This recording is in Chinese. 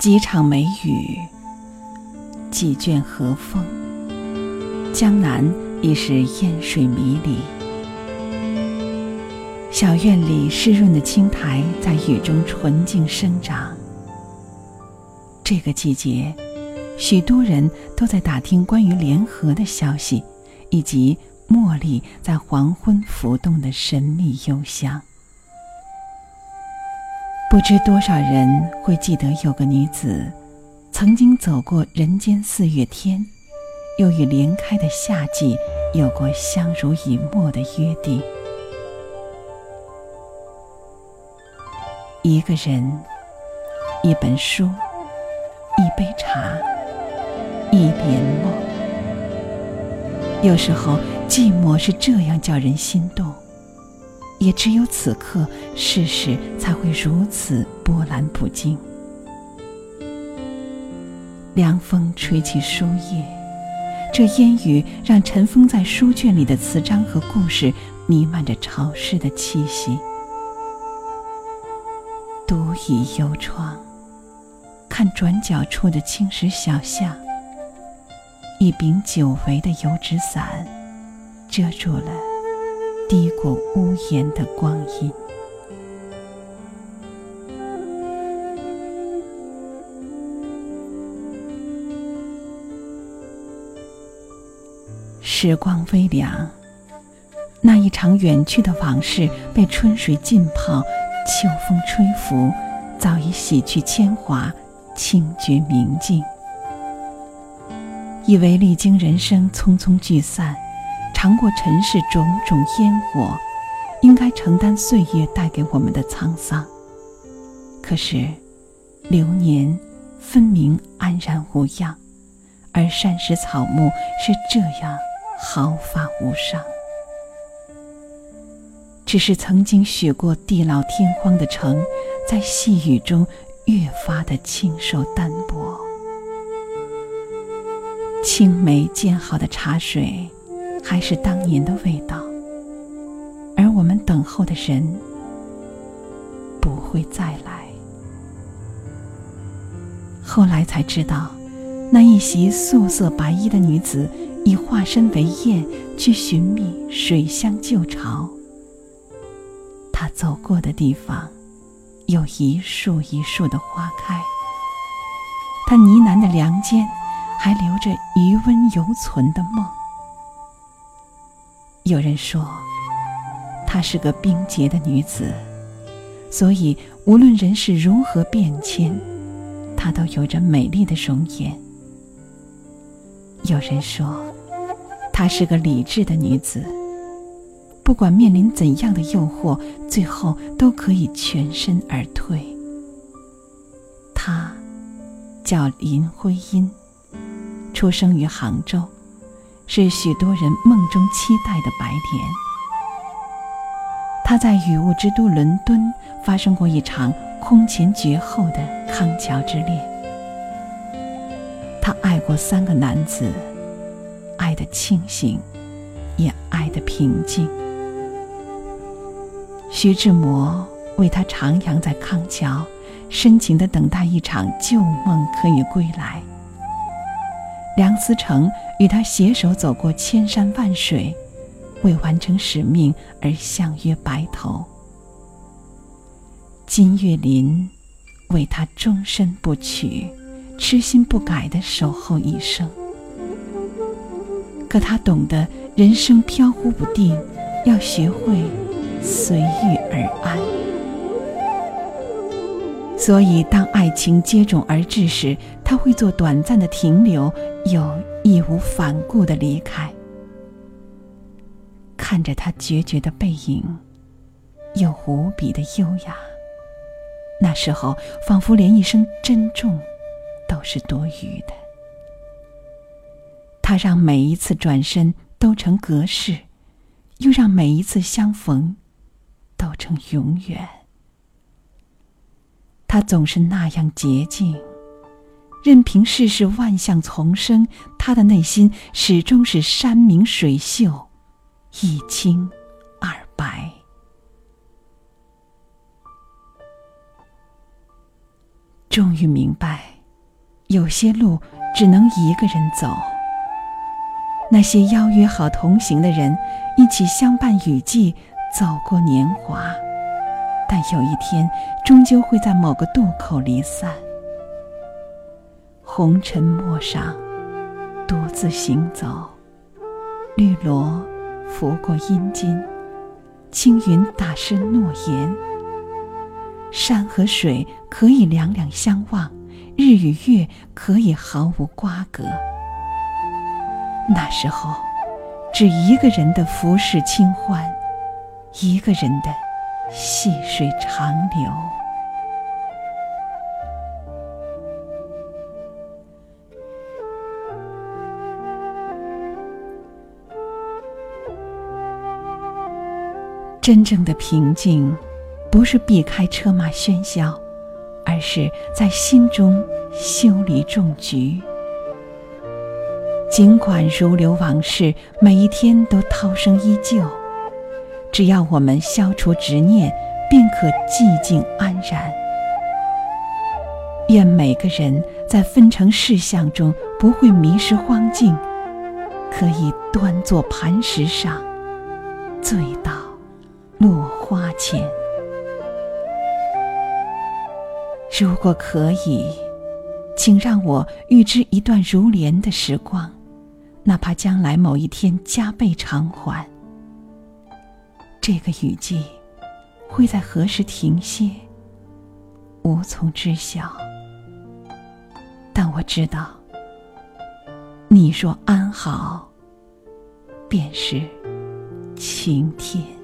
几场梅雨，几卷和风，江南已是烟水迷离。小院里湿润的青苔在雨中纯净生长。这个季节，许多人都在打听关于联合的消息，以及茉莉在黄昏浮动的神秘幽香。不知多少人会记得，有个女子曾经走过人间四月天，又与莲开的夏季有过相濡以沫的约定。一个人，一本书，一杯茶，一帘梦。有时候，寂寞是这样叫人心动。也只有此刻，世事才会如此波澜不惊。凉风吹起书页，这烟雨让尘封在书卷里的词章和故事弥漫着潮湿的气息。独倚幽窗，看转角处的青石小巷，一柄久违的油纸伞，遮住了。低过屋檐的光阴，时光微凉，那一场远去的往事被春水浸泡，秋风吹拂，早已洗去铅华，清绝明净。以为历经人生匆匆聚散。尝过尘世种种烟火，应该承担岁月带给我们的沧桑。可是，流年分明安然无恙，而山石草木是这样毫发无伤。只是曾经许过地老天荒的城，在细雨中越发的清瘦单薄。青梅煎好的茶水。还是当年的味道，而我们等候的人不会再来。后来才知道，那一袭素色白衣的女子已化身为燕，去寻觅水乡旧巢。她走过的地方，有一树一树的花开。她呢喃的梁间，还留着余温犹存的梦。有人说，她是个冰洁的女子，所以无论人世如何变迁，她都有着美丽的容颜。有人说，她是个理智的女子，不管面临怎样的诱惑，最后都可以全身而退。她叫林徽因，出生于杭州。是许多人梦中期待的白莲。他在雨雾之都伦敦发生过一场空前绝后的康桥之恋。他爱过三个男子，爱得清醒，也爱得平静。徐志摩为他徜徉在康桥，深情地等待一场旧梦可以归来。梁思成与他携手走过千山万水，为完成使命而相约白头。金岳霖为他终身不娶，痴心不改的守候一生。可他懂得人生飘忽不定，要学会随遇而安。所以，当爱情接踵而至时，他会做短暂的停留，有义无反顾的离开。看着他决绝的背影，又无比的优雅。那时候，仿佛连一声珍重，都是多余的。他让每一次转身都成隔世，又让每一次相逢，都成永远。他总是那样洁净，任凭世事万象丛生，他的内心始终是山明水秀，一清二白。终于明白，有些路只能一个人走。那些邀约好同行的人，一起相伴雨季，走过年华，但有一天，终究会在某个渡口离散。红尘陌上，独自行走，绿萝拂过阴茎，青云打湿诺言。山和水可以两两相望，日与月可以毫无瓜葛。那时候，只一个人的浮世清欢，一个人的细水长流。真正的平静，不是避开车马喧嚣，而是在心中修理种菊。尽管如流往事，每一天都涛声依旧，只要我们消除执念，便可寂静安然。愿每个人在分成事项中不会迷失荒径，可以端坐磐石上，醉倒前。如果可以，请让我预知一段如莲的时光。哪怕将来某一天加倍偿还，这个雨季会在何时停歇，无从知晓。但我知道，你若安好，便是晴天。